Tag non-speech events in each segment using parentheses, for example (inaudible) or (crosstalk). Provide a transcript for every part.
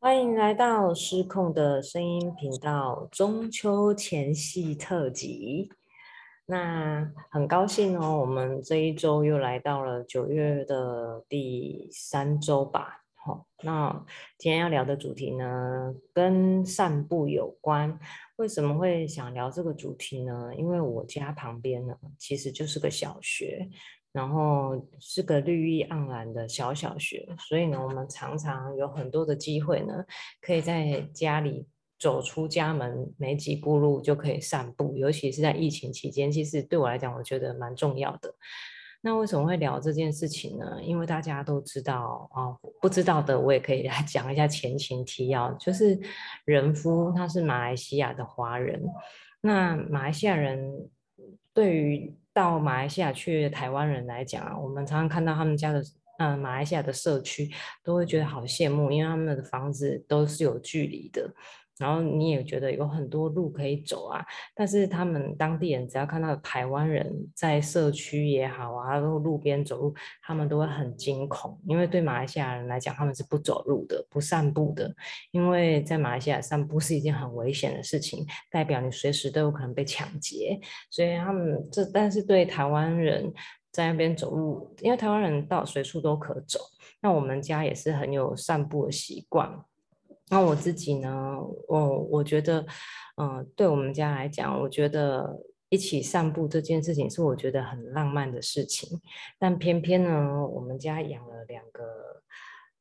欢迎来到失控的声音频道中秋前夕特辑。那很高兴哦，我们这一周又来到了九月的第三周吧。好，那今天要聊的主题呢，跟散步有关。为什么会想聊这个主题呢？因为我家旁边呢，其实就是个小学。然后是个绿意盎然的小小学，所以呢，我们常常有很多的机会呢，可以在家里走出家门没几步路就可以散步，尤其是在疫情期间，其实对我来讲，我觉得蛮重要的。那为什么会聊这件事情呢？因为大家都知道啊，不知道的我也可以来 (laughs) 讲一下前情提要，就是人夫他是马来西亚的华人，那马来西亚人对于到马来西亚去台湾人来讲啊，我们常常看到他们家的，嗯，马来西亚的社区都会觉得好羡慕，因为他们的房子都是有距离的。然后你也觉得有很多路可以走啊，但是他们当地人只要看到台湾人在社区也好啊，然后路边走路，他们都会很惊恐，因为对马来西亚人来讲，他们是不走路的，不散步的，因为在马来西亚散步是一件很危险的事情，代表你随时都有可能被抢劫，所以他们这但是对台湾人在那边走路，因为台湾人到随处都可走，那我们家也是很有散步的习惯。那我自己呢？我我觉得，嗯，对我们家来讲，我觉得一起散步这件事情是我觉得很浪漫的事情。但偏偏呢，我们家养了两个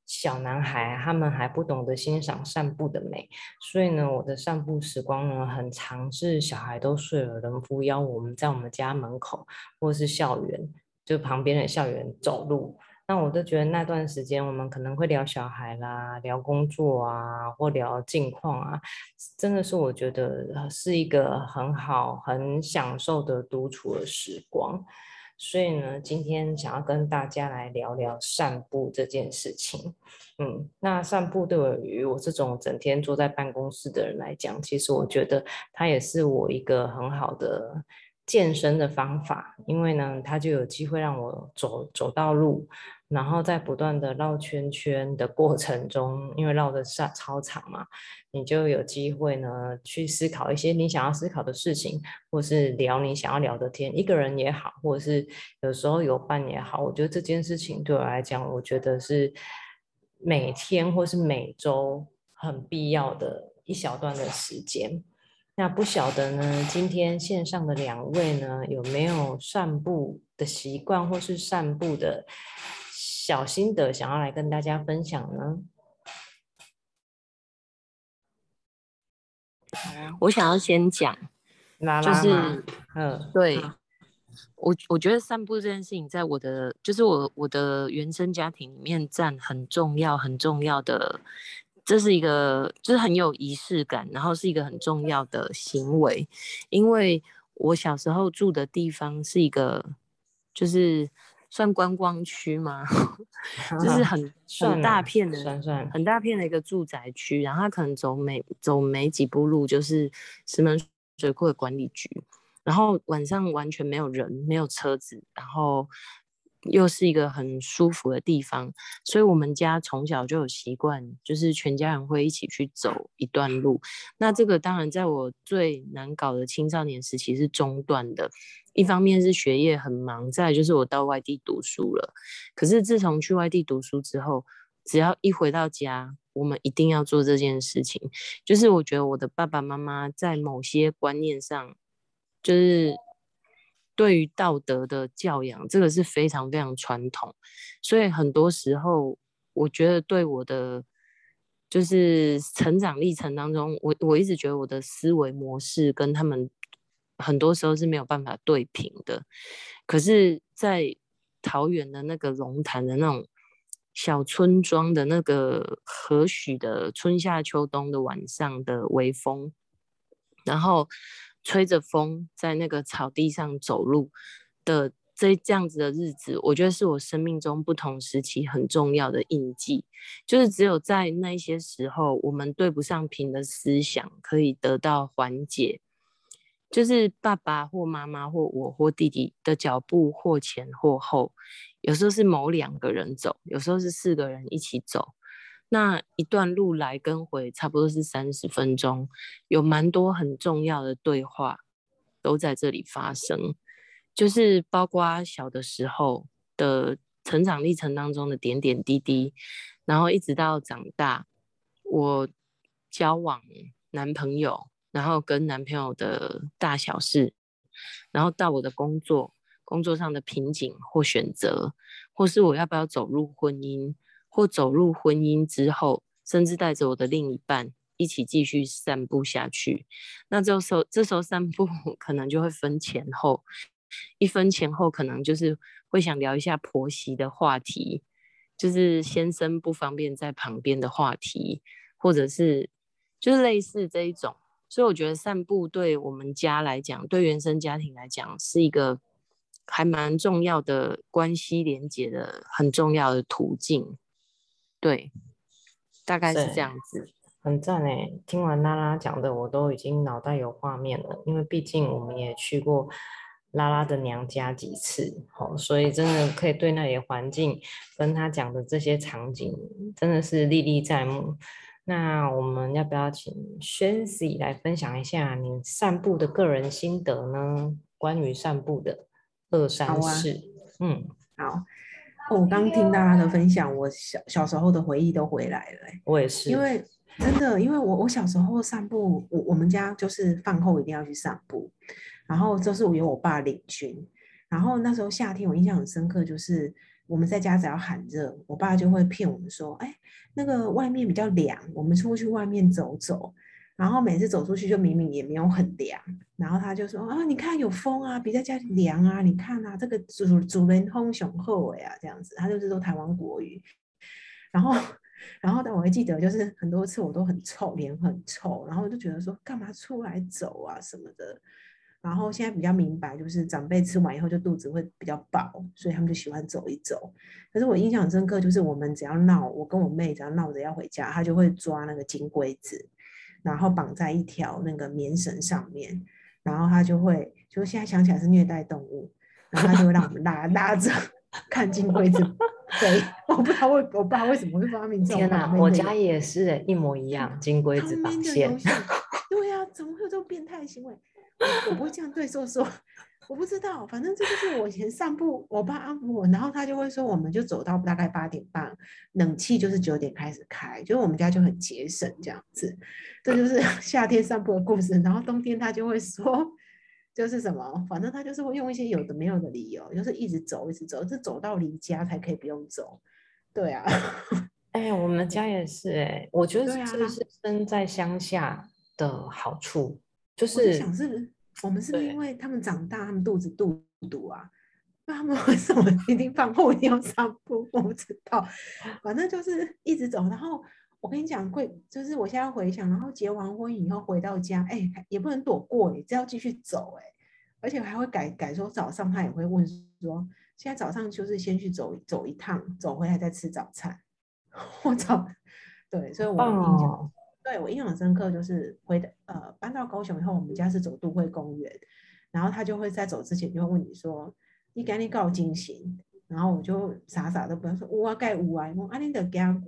小男孩，他们还不懂得欣赏散步的美，所以呢，我的散步时光呢，很长是小孩都睡了，人夫邀我们在我们家门口或是校园，就旁边的校园走路。那我都觉得那段时间，我们可能会聊小孩啦，聊工作啊，或聊近况啊，真的是我觉得是一个很好、很享受的独处的时光。所以呢，今天想要跟大家来聊聊散步这件事情。嗯，那散步对于我这种整天坐在办公室的人来讲，其实我觉得它也是我一个很好的。健身的方法，因为呢，它就有机会让我走走到路，然后在不断的绕圈圈的过程中，因为绕的是超长嘛，你就有机会呢去思考一些你想要思考的事情，或是聊你想要聊的天，一个人也好，或者是有时候有伴也好，我觉得这件事情对我来讲，我觉得是每天或是每周很必要的一小段的时间。那不晓得呢，今天线上的两位呢，有没有散步的习惯，或是散步的小心得，想要来跟大家分享呢？我想要先讲，就是嗯，对我我觉得散步这件事情，在我的就是我我的原生家庭里面占很重要很重要的。这是一个，就是很有仪式感，然后是一个很重要的行为。因为我小时候住的地方是一个，就是算观光区吗，(laughs) 就是 (laughs) 很很大片的，很大片的一个住宅区。然后他可能走没走没几步路，就是石门水库的管理局。然后晚上完全没有人，没有车子，然后。又是一个很舒服的地方，所以我们家从小就有习惯，就是全家人会一起去走一段路。那这个当然在我最难搞的青少年时期是中断的，一方面是学业很忙，再就是我到外地读书了。可是自从去外地读书之后，只要一回到家，我们一定要做这件事情。就是我觉得我的爸爸妈妈在某些观念上，就是。对于道德的教养，这个是非常非常传统，所以很多时候，我觉得对我的就是成长历程当中，我我一直觉得我的思维模式跟他们很多时候是没有办法对平的。可是，在桃园的那个龙潭的那种小村庄的那个和煦的春夏秋冬的晚上的微风，然后。吹着风在那个草地上走路的这这样子的日子，我觉得是我生命中不同时期很重要的印记。就是只有在那些时候，我们对不上频的思想可以得到缓解。就是爸爸或妈妈或我或弟弟的脚步或前或后，有时候是某两个人走，有时候是四个人一起走。那一段路来跟回差不多是三十分钟，有蛮多很重要的对话都在这里发生，就是包括小的时候的成长历程当中的点点滴滴，然后一直到长大，我交往男朋友，然后跟男朋友的大小事，然后到我的工作，工作上的瓶颈或选择，或是我要不要走入婚姻。或走入婚姻之后，甚至带着我的另一半一起继续散步下去。那这时候，这时候散步 (laughs) 可能就会分前后，一分前后可能就是会想聊一下婆媳的话题，就是先生不方便在旁边的话题，或者是就是类似这一种。所以我觉得散步对我们家来讲，对原生家庭来讲，是一个还蛮重要的关系连接的很重要的途径。对，大概是这样子，很赞哎！听完拉拉讲的，我都已经脑袋有画面了。因为毕竟我们也去过拉拉的娘家几次，哦，所以真的可以对那里的环境跟他讲的这些场景，真的是历历在目。那我们要不要请轩 y 来分享一下你散步的个人心得呢？关于散步的二三事，嗯，好。我刚听大家的分享，我小小时候的回忆都回来了。我也是，因为真的，因为我我小时候散步，我我们家就是饭后一定要去散步，然后就是我由我爸领军，然后那时候夏天我印象很深刻，就是我们在家只要喊热，我爸就会骗我们说，哎，那个外面比较凉，我们出去外面走走。然后每次走出去就明明也没有很凉，然后他就说啊，你看有风啊，比在家里凉啊，你看啊，这个主主人风雄厚哎啊，这样子，他就是说台湾国语。然后，然后但我还记得，就是很多次我都很臭，脸很臭，然后我就觉得说干嘛出来走啊什么的。然后现在比较明白，就是长辈吃完以后就肚子会比较饱，所以他们就喜欢走一走。可是我印象很深刻，就是我们只要闹，我跟我妹只要闹着要回家，他就会抓那个金龟子。然后绑在一条那个棉绳上面，然后他就会，就现在想起来是虐待动物，然后他就会让我们拉拉着看金龟子对。我不知道为我不知道为什么会发明这种。天哪，我家也是一模一样，金龟子绑线。(laughs) 对呀，怎么会有这种变态行为？我不会这样对说说。我不知道，反正这就是我以前散步，我爸安抚我，然后他就会说，我们就走到大概八点半，冷气就是九点开始开，就是我们家就很节省这样子。这就是 (laughs) 夏天散步的故事，然后冬天他就会说，就是什么，反正他就是会用一些有的没有的理由，就是一直走，一直走，是走到离家才可以不用走。对啊，(laughs) 哎，我们家也是哎，我觉得这是生在乡下的好处，就是想是。我们是不是因为他们长大，他们肚子肚肚啊？那他们为什么 (laughs) 一定饭后一定要散步？我不知道，反正就是一直走。然后我跟你讲，会就是我现在回想，然后结完婚以后回到家，哎，也不能躲过，哎，只要继续走，哎，而且还会改改说早上他也会问说，现在早上就是先去走走一趟，走回来再吃早餐。(laughs) 我操，对，所以我印象。对我印象很深刻，就是回的呃搬到高雄以后，我们家是走都会公园，然后他就会在走之前就会问你说，你赶紧告惊醒，然后我就傻傻的不要说，我盖五啊，我阿你得给他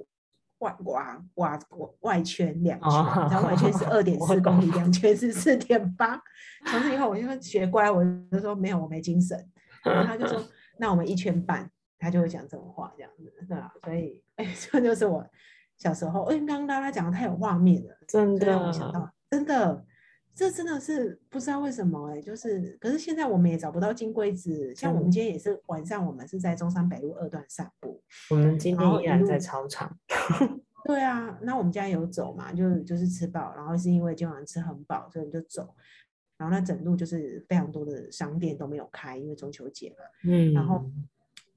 外外外外圈两圈，然后外圈是二点四公里，(laughs) 两圈是四点八。从此以后我就学乖，我就说没有，我没精神。然后他就说，(laughs) 那我们一圈半，他就会讲这种话，这样子，对吧？所以，哎，(laughs) 这就是我。小时候，哎，刚刚大家讲的太有画面了，真的让我想到，真的，这真的是不知道为什么，哎，就是，可是现在我们也找不到金龟子，像我们今天也是晚上，我们是在中山北路二段散步，我们今天依然在操场。(laughs) 对啊，那我们家有走嘛，就就是吃饱，然后是因为今晚吃很饱，所以就走，然后那整路就是非常多的商店都没有开，因为中秋节嘛，嗯，然后。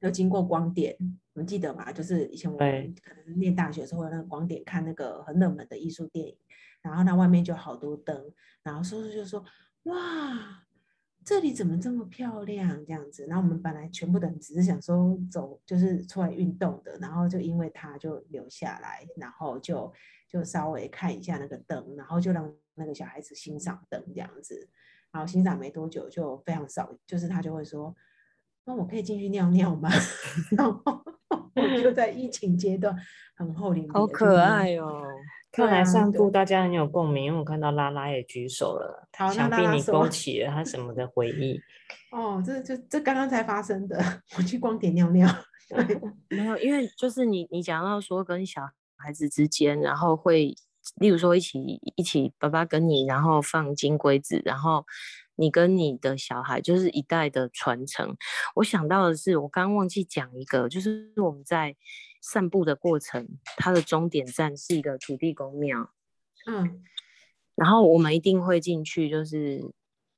又经过光点，你们记得吗？就是以前我们可能念大学的时候，那个光点看那个很冷门的艺术电影，然后那外面就好多灯，然后叔叔就说：“哇，这里怎么这么漂亮？”这样子，然后我们本来全部的人只是想说走，就是出来运动的，然后就因为他就留下来，然后就就稍微看一下那个灯，然后就让那个小孩子欣赏灯这样子，然后欣赏没多久就非常少，就是他就会说。那我可以进去尿尿吗？(laughs) 然后我就在疫情阶段很厚脸皮，好可爱哦。看来散步大家很有共鸣，因为我看到拉拉也举手了，想必你勾起了他什么的回忆。(laughs) 哦，这这这刚刚才发生的，我去光点尿尿。(laughs) 没有，因为就是你你讲到说跟小孩子之间，然后会，例如说一起一起爸爸跟你，然后放金龟子，然后你跟你的小孩就是一代的传承。我想到的是，我刚刚忘记讲一个，就是我们在。散步的过程，它的终点站是一个土地公庙，嗯，然后我们一定会进去，就是。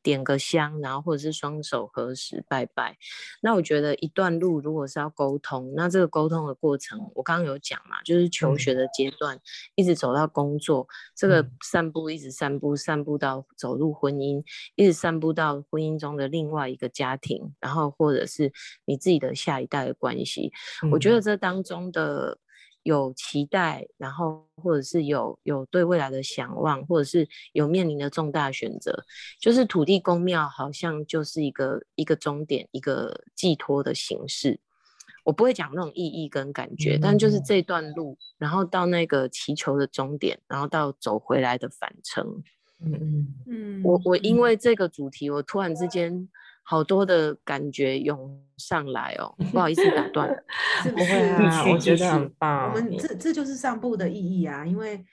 点个香，然后或者是双手合十拜拜。那我觉得一段路如果是要沟通，那这个沟通的过程，我刚刚有讲嘛，就是求学的阶段，一直走到工作，这个散步一直散步，散步到走入婚姻，一直散步到婚姻中的另外一个家庭，然后或者是你自己的下一代的关系。我觉得这当中的。有期待，然后或者是有有对未来的想望，或者是有面临的重大选择，就是土地公庙好像就是一个一个终点，一个寄托的形式。我不会讲那种意义跟感觉，但就是这段路，然后到那个祈求的终点，然后到走回来的返程。嗯嗯嗯，我我因为这个主题，我突然之间。好多的感觉涌上来哦，不好意思打断，(laughs) 是不是？我觉得很棒。我们这这就是上步的意义啊，因为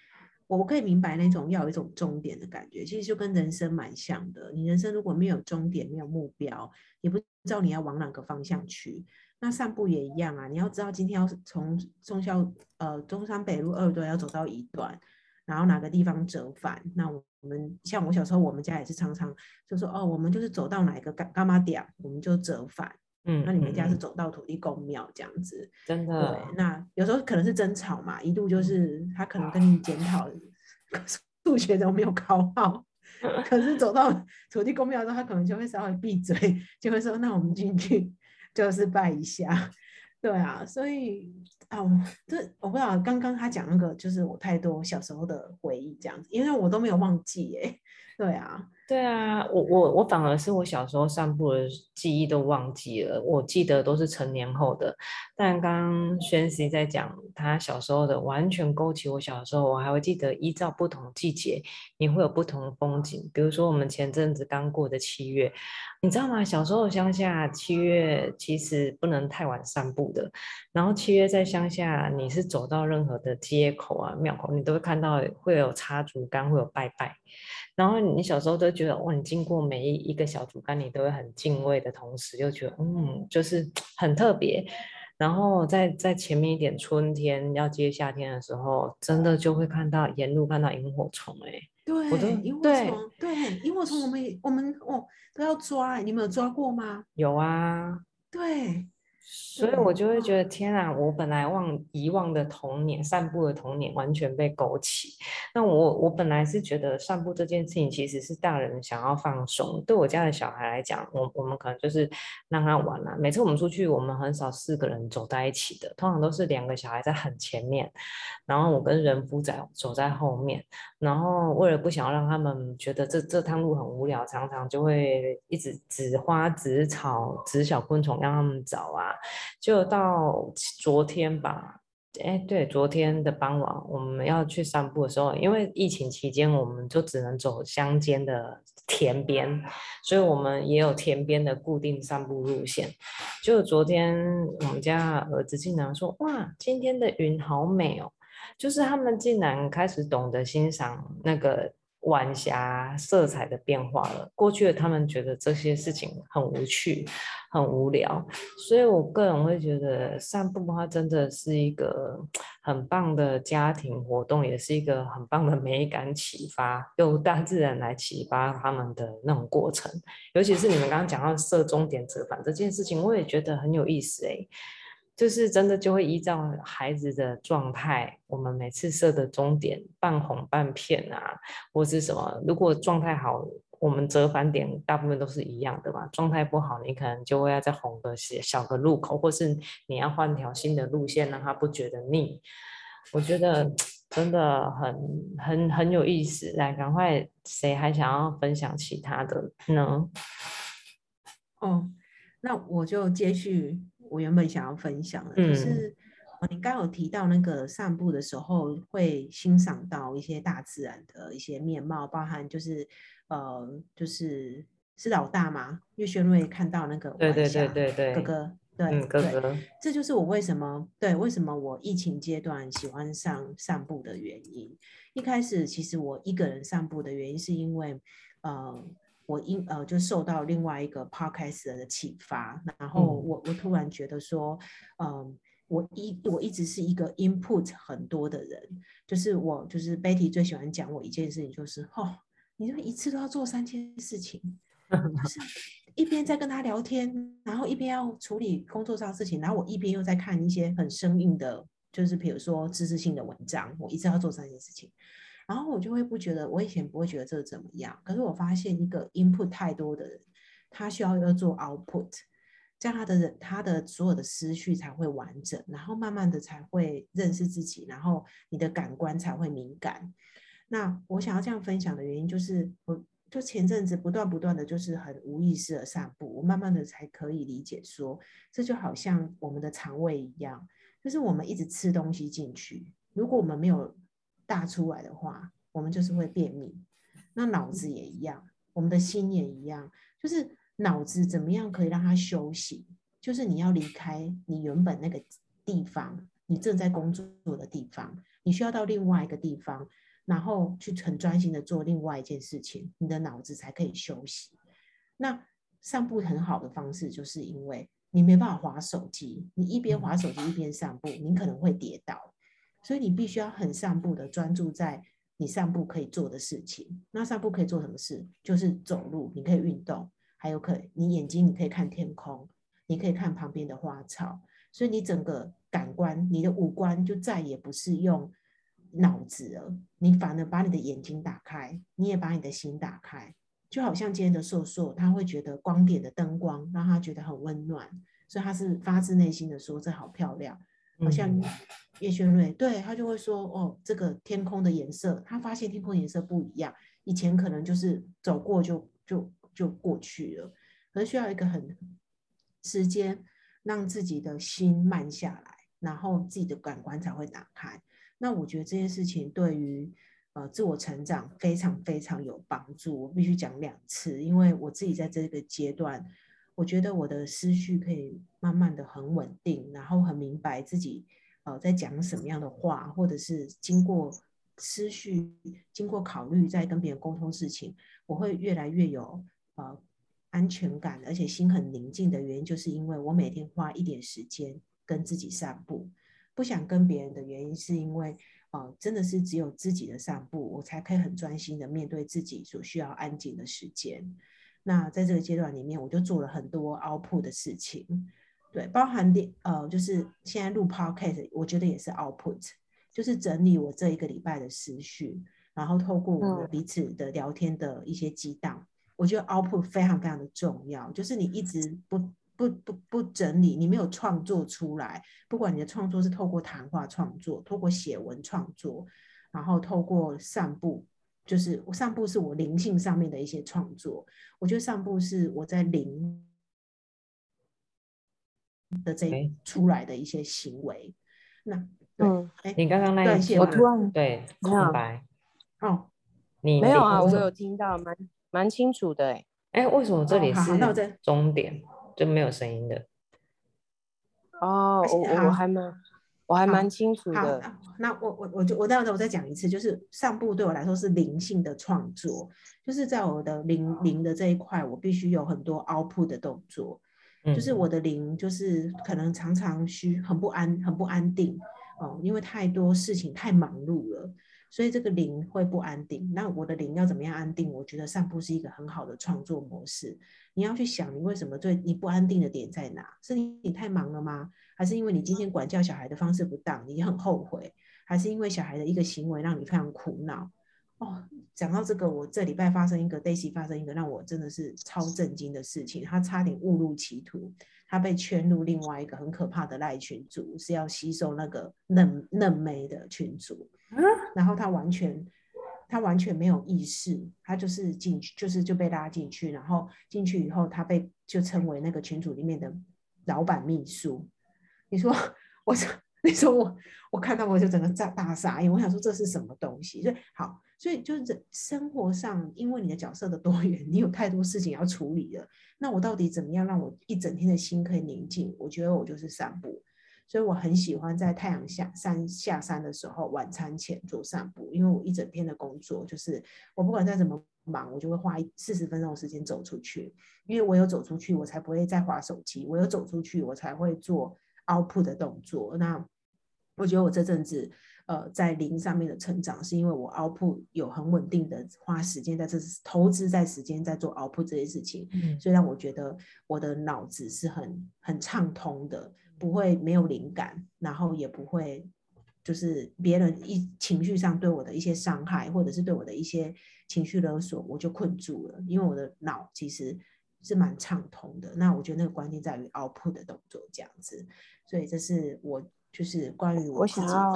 我可以明白那种要有一种终点的感觉，其实就跟人生蛮像的。你人生如果没有终点，没有目标，也不知道你要往哪个方向去。那散步也一样啊，你要知道今天要从中校呃中山北路二段要走到一段。然后哪个地方折返？那我们像我小时候，我们家也是常常就说哦，我们就是走到哪一个干干嘛点，我们就折返。嗯，那你们家是走到土地公庙这样子，真的。对，那有时候可能是争吵嘛，一度就是他可能跟你检讨数学都没有考好，(laughs) 可是走到土地公庙之后，他可能就会稍微闭嘴，就会说那我们进去就是拜一下。对啊，所以啊，这我不知道。刚刚他讲那个，就是我太多小时候的回忆这样子，因为我都没有忘记哎。对啊。对啊，我我我反而是我小时候散步的记忆都忘记了，我记得都是成年后的。但刚刚宣熙在讲他小时候的，完全勾起我小时候，我还会记得依照不同季节，你会有不同的风景。比如说我们前阵子刚过的七月，你知道吗？小时候乡下七月其实不能太晚散步的，然后七月在乡下，你是走到任何的街口啊、庙口，你都会看到会有插竹竿，会有拜拜。然后你小时候都觉得，哇，你经过每一一个小竹竿，你都会很敬畏的同时，又觉得，嗯，就是很特别。然后在在前面一点，春天要接夏天的时候，真的就会看到沿路看到萤火虫，哎，对，萤火虫，对，萤火虫，我们我们哦都要抓，你们有抓过吗？有啊，对。所以我就会觉得天啊，我本来忘遗忘的童年，散步的童年完全被勾起。那我我本来是觉得散步这件事情其实是大人想要放松，对我家的小孩来讲，我我们可能就是让他玩啊。每次我们出去，我们很少四个人走在一起的，通常都是两个小孩在很前面，然后我跟人夫在走在后面。然后为了不想要让他们觉得这这趟路很无聊，常常就会一直指花、指草、指小昆虫，让他们找啊。就到昨天吧，哎，对，昨天的傍晚我们要去散步的时候，因为疫情期间，我们就只能走乡间的田边，所以我们也有田边的固定散步路线。就昨天我们家儿子竟然说：“哇，今天的云好美哦！”就是他们竟然开始懂得欣赏那个。晚霞色彩的变化了。过去的他们觉得这些事情很无趣、很无聊，所以我个人会觉得散步的话，真的是一个 (tsk) 很棒的家庭活动，也是一个很棒的美感启发，用大自然来启发他们的那种过程。尤其是你们刚刚讲到设终点折返这件事情，我也觉得很有意思诶。就是真的就会依照孩子的状态，我们每次设的终点半红半片啊，或是什么。如果状态好，我们折返点大部分都是一样的嘛。状态不好，你可能就会要再红个小小个路口，或是你要换条新的路线，让他不觉得腻。我觉得 (tsk) 真的很很很有意思。来，赶快，谁还想要分享其他的呢？哦。那我就接续我原本想要分享的，就是你刚有提到那个散步的时候会欣赏到一些大自然的一些面貌，包含就是呃，就是是老大嘛，岳轩瑞看到那个对对对对对哥哥。对，对，这就是我为什么对为什么我疫情阶段喜欢上散步的原因。一开始其实我一个人散步的原因，是因为呃，我因呃就受到另外一个 podcast 的启发，然后我我突然觉得说，嗯，我一我一直是一个 input 很多的人，就是我就是 Betty 最喜欢讲我一件事情，就是哦，你就一次都要做三件事情。(laughs) 就是一边在跟他聊天，然后一边要处理工作上的事情，然后我一边又在看一些很生硬的，就是比如说知识性的文章。我一直要做三件事情，然后我就会不觉得，我以前不会觉得这怎么样。可是我发现一个 input 太多的人，他需要要做 output，这样他的人他的所有的思绪才会完整，然后慢慢的才会认识自己，然后你的感官才会敏感。那我想要这样分享的原因就是我。就前阵子不断不断的就是很无意识的散步，我慢慢的才可以理解说，这就好像我们的肠胃一样，就是我们一直吃东西进去，如果我们没有大出来的话，我们就是会便秘。那脑子也一样，我们的心也一样，就是脑子怎么样可以让它休息？就是你要离开你原本那个地方，你正在工作的地方，你需要到另外一个地方。然后去很专心的做另外一件事情，你的脑子才可以休息。那散步很好的方式，就是因为你没办法划手机，你一边划手机一边散步，你可能会跌倒，所以你必须要很散步的专注在你散步可以做的事情。那散步可以做什么事？就是走路，你可以运动，还有可你眼睛你可以看天空，你可以看旁边的花草，所以你整个感官，你的五官就再也不是用。脑子了，你反而把你的眼睛打开，你也把你的心打开，就好像今天的硕硕，他会觉得光点的灯光让他觉得很温暖，所以他是发自内心的说这好漂亮，好像叶轩瑞，对他就会说哦，这个天空的颜色，他发现天空颜色不一样，以前可能就是走过就就就过去了，可是需要一个很时间让自己的心慢下来，然后自己的感官才会打开。那我觉得这件事情对于呃自我成长非常非常有帮助。我必须讲两次，因为我自己在这个阶段，我觉得我的思绪可以慢慢的很稳定，然后很明白自己呃在讲什么样的话，或者是经过思绪经过考虑在跟别人沟通事情，我会越来越有呃安全感，而且心很宁静的原因，就是因为我每天花一点时间跟自己散步。不想跟别人的原因，是因为，呃，真的是只有自己的散步，我才可以很专心的面对自己所需要安静的时间。那在这个阶段里面，我就做了很多 output 的事情，对，包含的，呃，就是现在录 podcast，我觉得也是 output，就是整理我这一个礼拜的思绪，然后透过我们彼此的聊天的一些激荡，我觉得 output 非常非常的重要，就是你一直不。不不不整理，你没有创作出来。不管你的创作是透过谈话创作，透过写文创作，然后透过散步，就是我散步是我灵性上面的一些创作。我觉得散步是我在灵的这出来的一些行为。那嗯，你刚刚那一我突然对空白哦，你没有啊？我有听到，蛮蛮清楚的哎。哎，为什么这里是终点？就没有声音的哦，我我还蛮我还蛮清楚的。那我我我就我待会我再讲一次，就是上部对我来说是灵性的创作，就是在我的灵灵的这一块，我必须有很多 output 的动作，就是我的灵就是可能常常需很不安很不安定哦，因为太多事情太忙碌了。所以这个灵会不安定，那我的灵要怎么样安定？我觉得散步是一个很好的创作模式。你要去想，你为什么最你不安定的点在哪？是你你太忙了吗？还是因为你今天管教小孩的方式不当，你很后悔？还是因为小孩的一个行为让你非常苦恼？哦，讲到这个，我这礼拜发生一个 Daisy 发生一个让我真的是超震惊的事情，他差点误入歧途，他被圈入另外一个很可怕的赖群组，是要吸收那个嫩嫩妹的群组。然后他完全，他完全没有意识，他就是进去，就是就被拉进去，然后进去以后，他被就称为那个群组里面的老板秘书。你说我，(laughs) 你说我，我看到我就整个大大傻眼。我想说这是什么东西？所以好，所以就是生活上，因为你的角色的多元，你有太多事情要处理了。那我到底怎么样让我一整天的心可以宁静？我觉得我就是散步。所以我很喜欢在太阳下山下山的时候，晚餐前做散步，因为我一整天的工作就是我不管再怎么忙，我就会花四十分钟的时间走出去，因为我有走出去，我才不会再划手机，我有走出去，我才会做拉普的动作。那我觉得我这阵子呃在零上面的成长，是因为我 output 有很稳定的花时间在这投资在时间在做 output 这些事情，所以让我觉得我的脑子是很很畅通的。不会没有灵感，然后也不会就是别人一情绪上对我的一些伤害，或者是对我的一些情绪勒索，我就困住了。因为我的脑其实是蛮畅通的。那我觉得那个关键在于 output 的动作这样子。所以这是我就是关于我想要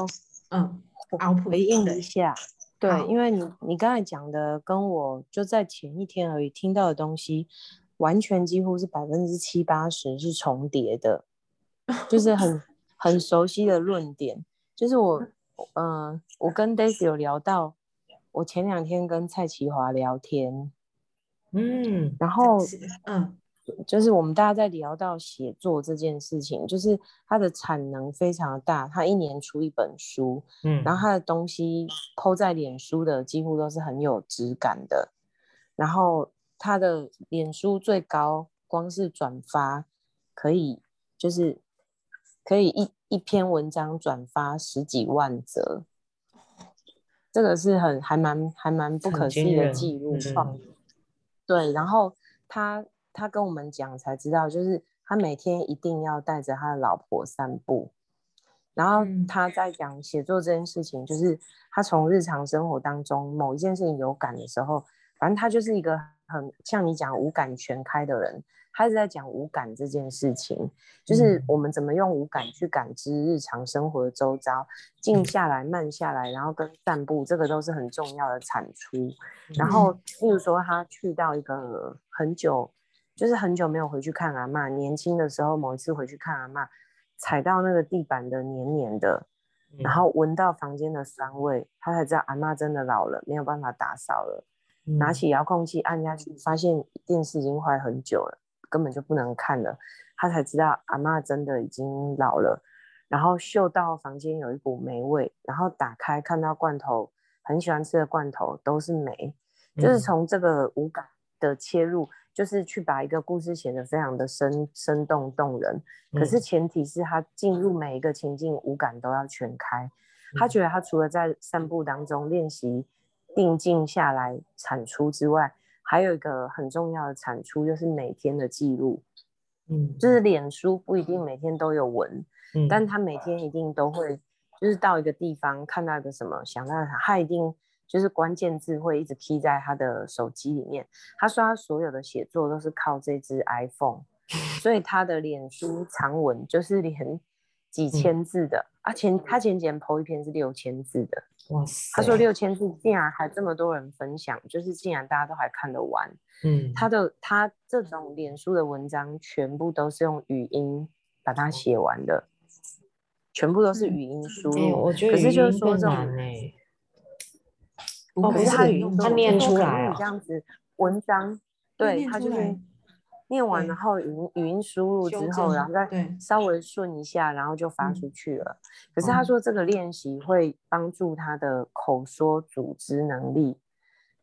嗯 output 回应一下。对，因为你你刚才讲的跟我就在前一天而已听到的东西，完全几乎是百分之七八十是重叠的。(laughs) 就是很很熟悉的论点，就是我，(laughs) 嗯，我跟 Daisy 有聊到，我前两天跟蔡奇华聊天，嗯，然后，嗯，就是我们大家在聊到写作这件事情，就是他的产能非常大，他一年出一本书，嗯，然后他的东西抛在脸书的几乎都是很有质感的，然后他的脸书最高光是转发可以就是。可以一一篇文章转发十几万则，这个是很还蛮还蛮不可思议的记录创。对，然后他他跟我们讲才知道，就是他每天一定要带着他的老婆散步。然后他在讲写作这件事情，就是他从日常生活当中某一件事情有感的时候，反正他就是一个很像你讲五感全开的人。他是在讲五感这件事情，就是我们怎么用五感去感知日常生活的周遭，静下来、慢下来，然后跟散步，这个都是很重要的产出。然后，例如说，他去到一个很久，就是很久没有回去看阿妈，年轻的时候某一次回去看阿妈，踩到那个地板的黏黏的，然后闻到房间的酸味，他才知道阿妈真的老了，没有办法打扫了。拿起遥控器按下去，发现电视已经坏很久了。根本就不能看了，他才知道阿妈真的已经老了。然后嗅到房间有一股霉味，然后打开看到罐头，很喜欢吃的罐头都是霉。就是从这个五感的切入，就是去把一个故事写得非常的生生动动人。可是前提是他进入每一个情境，五感都要全开。他觉得他除了在散步当中练习定静下来产出之外，还有一个很重要的产出就是每天的记录，嗯，就是脸书不一定每天都有文，嗯，但他每天一定都会，就是到一个地方看到一个什么，想到他，他一定就是关键字会一直 key 在他的手机里面。他说他所有的写作都是靠这只 iPhone，所以他的脸书长文就是连几千字的啊，前他前几天 po 一篇是六千字的。哇塞！他说六千字竟然还这么多人分享，就是竟然大家都还看得完。嗯，他的他这种脸书的文章全部都是用语音把它写完的，全部都是语音输入。我觉得可是就是说这种，哦，不是他语音他念出来这样子文章，对他就是。念完，然后语音语音输入之后，然后再稍微顺一下，然后就发出去了。可是他说这个练习会帮助他的口说组织能力，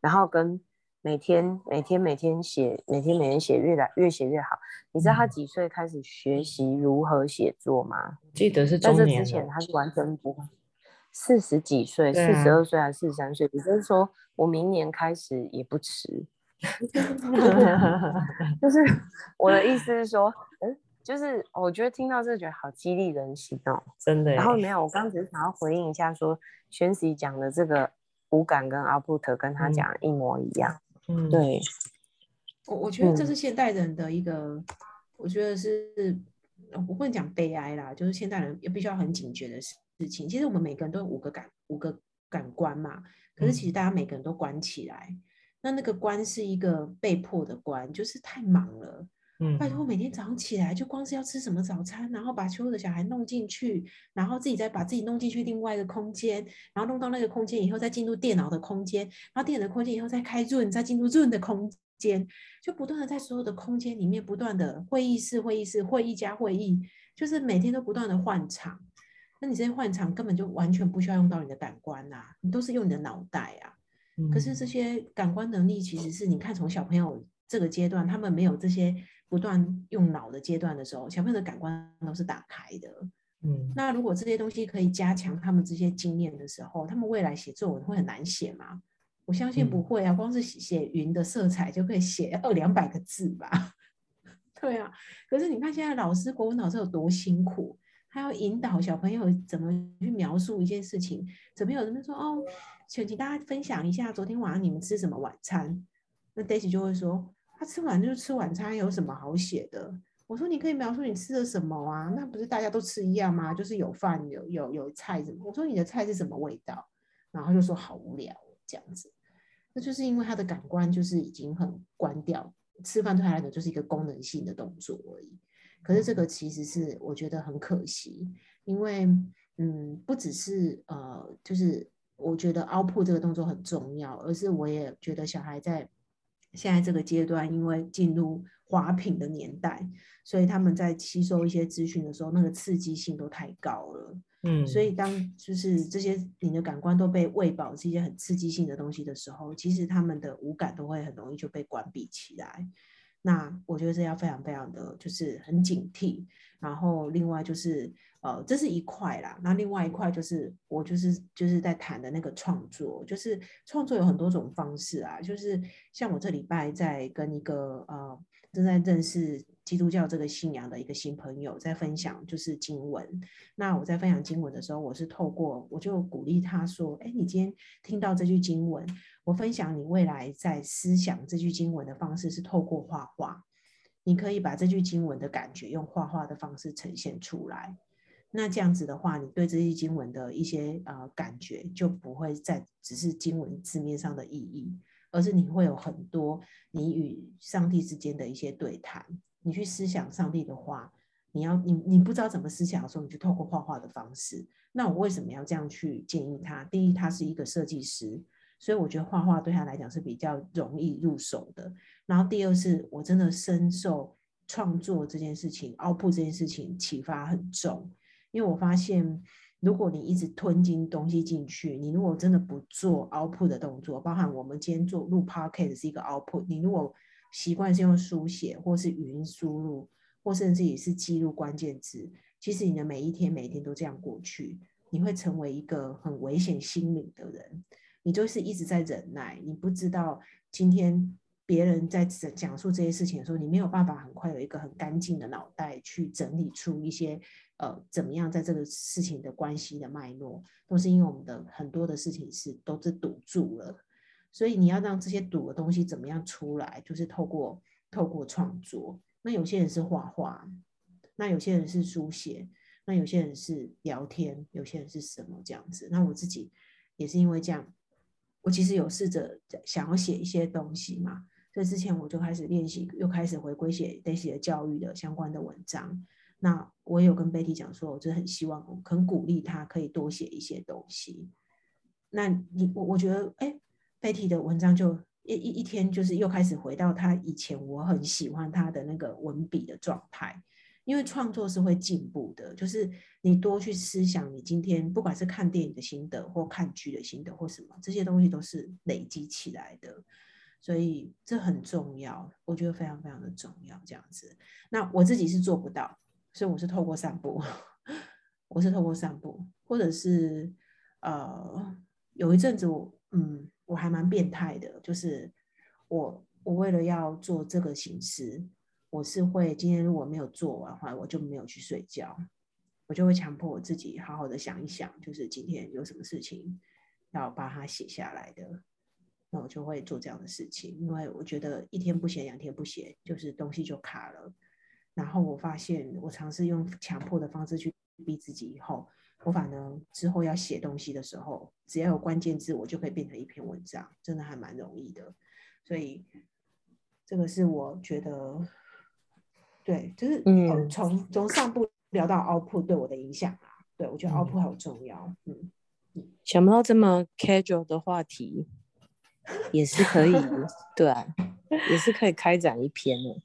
然后跟每天每天每天写，每天每天写越来越写越好。你知道他几岁开始学习如何写作吗？记得是在这之前他是完全不会。四十几岁，四十二岁还是四十三岁？也就是说，我明年开始也不迟。(laughs) 就是我的意思是说，嗯，就是我觉得听到这觉得好激励人心哦，真的。然后没有，我刚只是想要回应一下，说宣喜讲的这个五感跟阿布特跟他讲一模一样。嗯，对。我我觉得这是现代人的一个，我觉得是我不会讲悲哀啦，就是现代人也必须要很警觉的事情。其实我们每个人都有五个感五个感官嘛，可是其实大家每个人都关起来。那那个关是一个被迫的关，就是太忙了，嗯，拜托，每天早上起来就光是要吃什么早餐，然后把所有的小孩弄进去，然后自己再把自己弄进去另外一个空间，然后弄到那个空间以后再进入电脑的空间，然后电脑的空间以后再开润，再进入润的空间，就不断的在所有的空间里面不断的会议室、会议室、会议加会议，就是每天都不断的换场。那你这些换场根本就完全不需要用到你的感官呐，你都是用你的脑袋啊。可是这些感官能力其实是你看从小朋友这个阶段，他们没有这些。不断用脑的阶段的时候，小朋友的感官都是打开的。嗯，那如果这些东西可以加强他们这些经验的时候，他们未来写作文会很难写吗？我相信不会啊，光是写云的色彩就可以写二两百个字吧。(laughs) 对啊，可是你看现在老师国文老师有多辛苦，他要引导小朋友怎么去描述一件事情。小朋友这边说哦，请请大家分享一下昨天晚上你们吃什么晚餐？那 Daisy 就会说。他吃完就吃晚餐，有什么好写的？我说你可以描述你吃的什么啊？那不是大家都吃一样吗？就是有饭有有有菜什么？我说你的菜是什么味道？然后就说好无聊这样子。那就是因为他的感官就是已经很关掉，吃饭对他来讲就是一个功能性的动作而已。可是这个其实是我觉得很可惜，因为嗯，不只是呃，就是我觉得凹铺这个动作很重要，而是我也觉得小孩在。现在这个阶段，因为进入滑屏的年代，所以他们在吸收一些资讯的时候，那个刺激性都太高了。嗯，所以当就是这些你的感官都被喂饱这些很刺激性的东西的时候，其实他们的五感都会很容易就被关闭起来。那我觉得这要非常非常的就是很警惕。然后另外就是。呃，这是一块啦。那另外一块就是我就是就是在谈的那个创作，就是创作有很多种方式啊。就是像我这礼拜在跟一个呃正在认识基督教这个信仰的一个新朋友在分享，就是经文。那我在分享经文的时候，我是透过我就鼓励他说：“哎，你今天听到这句经文，我分享你未来在思想这句经文的方式是透过画画，你可以把这句经文的感觉用画画的方式呈现出来。”那这样子的话，你对这些经文的一些呃感觉就不会再只是经文字面上的意义，而是你会有很多你与上帝之间的一些对谈。你去思想上帝的话，你要你你不知道怎么思想的时候，你就透过画画的方式。那我为什么要这样去建议他？第一，他是一个设计师，所以我觉得画画对他来讲是比较容易入手的。然后第二是我真的深受创作这件事情、凹铺这件事情启发很重。因为我发现，如果你一直吞进东西进去，你如果真的不做 output 的动作，包含我们今天做录 podcast 是一个 output，你如果习惯是用书写，或是语音输入，或甚至也是记录关键字，其实你的每一天每一天都这样过去，你会成为一个很危险心灵的人。你就是一直在忍耐，你不知道今天。别人在讲述这些事情的时候，你没有办法很快有一个很干净的脑袋去整理出一些呃怎么样在这个事情的关系的脉络，都是因为我们的很多的事情是都是堵住了，所以你要让这些堵的东西怎么样出来，就是透过透过创作。那有些人是画画，那有些人是书写，那有些人是聊天，有些人是什么这样子。那我自己也是因为这样，我其实有试着想要写一些东西嘛。所以之前我就开始练习，又开始回归写 Daisy 的教育的相关的文章。那我也有跟 Betty 讲说，我真的很希望，很鼓励他可以多写一些东西。那你我我觉得，哎，Betty 的文章就一一一天就是又开始回到他以前我很喜欢他的那个文笔的状态。因为创作是会进步的，就是你多去思想，你今天不管是看电影的心得，或看剧的心得，或什么这些东西都是累积起来的。所以这很重要，我觉得非常非常的重要。这样子，那我自己是做不到，所以我是透过散步，(laughs) 我是透过散步，或者是呃，有一阵子我嗯，我还蛮变态的，就是我我为了要做这个形式，我是会今天如果没有做完的话，我就没有去睡觉，我就会强迫我自己好好的想一想，就是今天有什么事情要把它写下来的。那我就会做这样的事情，因为我觉得一天不写，两天不写，就是东西就卡了。然后我发现，我尝试用强迫的方式去逼自己，以后我反而之后要写东西的时候，只要有关键字，我就可以变成一篇文章，真的还蛮容易的。所以这个是我觉得对，就是嗯，从从上部聊到 output 对我的影响啊，对我觉得 output 好重要。嗯，想不到这么 casual 的话题也是可以，(laughs) 对，也是可以开展一篇的。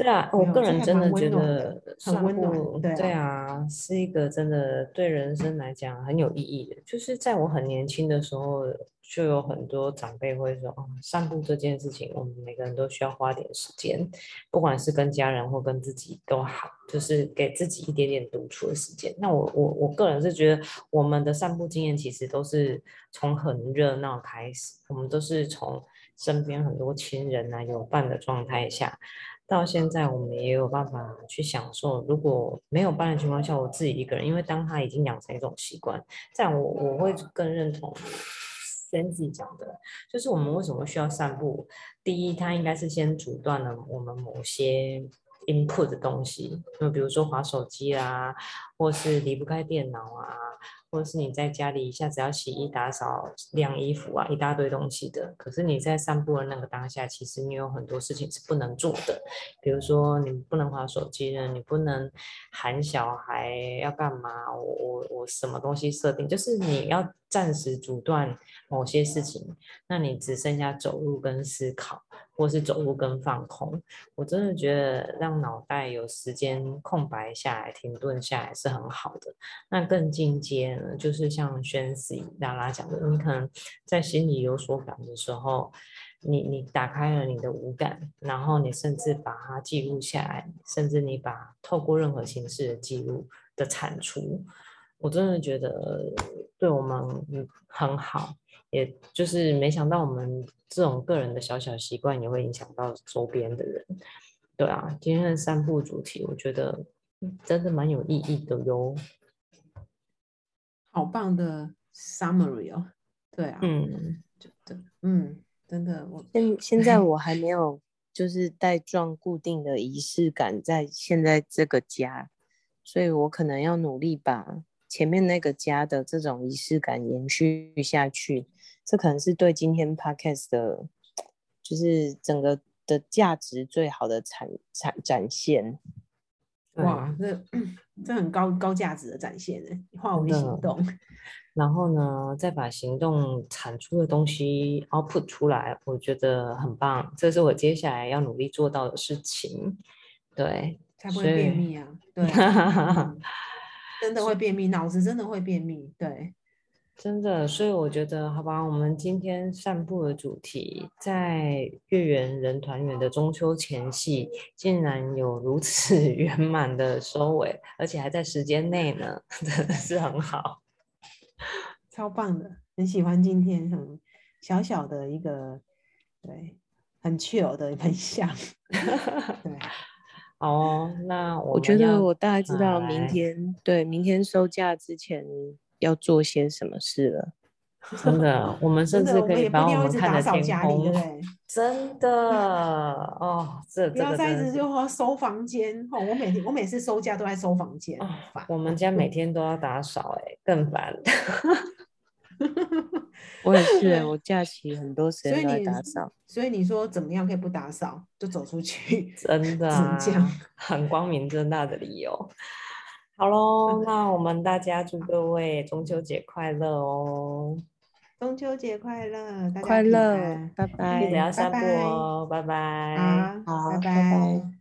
对啊，我个人真的觉得很温暖，对啊，是一个真的对人生来讲很有意义的。就是在我很年轻的时候，就有很多长辈会说：“哦，散步这件事情，我们每个人都需要花点时间，不管是跟家人或跟自己都好，就是给自己一点点独处的时间。”那我我我个人是觉得，我们的散步经验其实都是从很热闹开始，我们都是从身边很多亲人啊有伴的状态下。到现在，我们也有办法去享受。如果没有伴的情况下，我自己一个人，因为当他已经养成一种习惯，这样我我会更认同 Sandy 讲的，就是我们为什么需要散步？第一，它应该是先阻断了我们某些 input 的东西，就比如说划手机啊，或是离不开电脑啊。或是你在家里一下子要洗衣打扫晾衣服啊，一大堆东西的。可是你在散步的那个当下，其实你有很多事情是不能做的，比如说你不能划手机了，你不能喊小孩要干嘛？我我我什么东西设定，就是你要暂时阻断某些事情，那你只剩下走路跟思考。或是走路跟放空，我真的觉得让脑袋有时间空白下来、停顿下来是很好的。那更进阶呢，就是像宣誓拉拉讲的，你可能在心里有所感的时候，你你打开了你的五感，然后你甚至把它记录下来，甚至你把透过任何形式的记录的产出，我真的觉得对我们很好。也就是没想到我们这种个人的小小习惯也会影响到周边的人，对啊，今天的散步主题我觉得真的蛮有意义的哟，好棒的 summary 哦，对啊，嗯，真的，嗯，真的，我现现在我还没 (laughs) 有就是带状固定的仪式感在现在这个家，所以我可能要努力把前面那个家的这种仪式感延续下去。这可能是对今天 podcast 的，就是整个的价值最好的产产展现。哇，这这很高高价值的展现呢，化为行动，(laughs) 然后呢，再把行动产出的东西 output 出来，我觉得很棒。这是我接下来要努力做到的事情。对，才不会便秘啊！对，(laughs) 真的会便秘，脑子真的会便秘。对。真的，所以我觉得，好吧，我们今天散步的主题，在月圆人团圆的中秋前夕，竟然有如此 (laughs) 圆满的收尾，而且还在时间内呢，(laughs) 真的是很好，超棒的，很喜欢今天很小小的一个，对，很 chill 的分享，(laughs) 对，哦，那我觉得我大概知道明天，对，明天收假之前。要做些什么事了？真的，我们 (laughs) 甚至可以把我们看的天空，(laughs) 真的哦，这不要再一直就说收房间哦。我每天我每次收假都在收房间，我们家每天都要打扫，哎，更烦。(laughs) 我也是，我假期很多时间打扫。所以你说怎么样可以不打扫就走出去？真 (laughs) 的，这样很光明正大的理由。好 (laughs) 喽，那我们大家祝各位中秋节快乐哦！(laughs) 中秋节快乐，快乐，拜拜！记得要散步哦，拜拜！好，拜拜。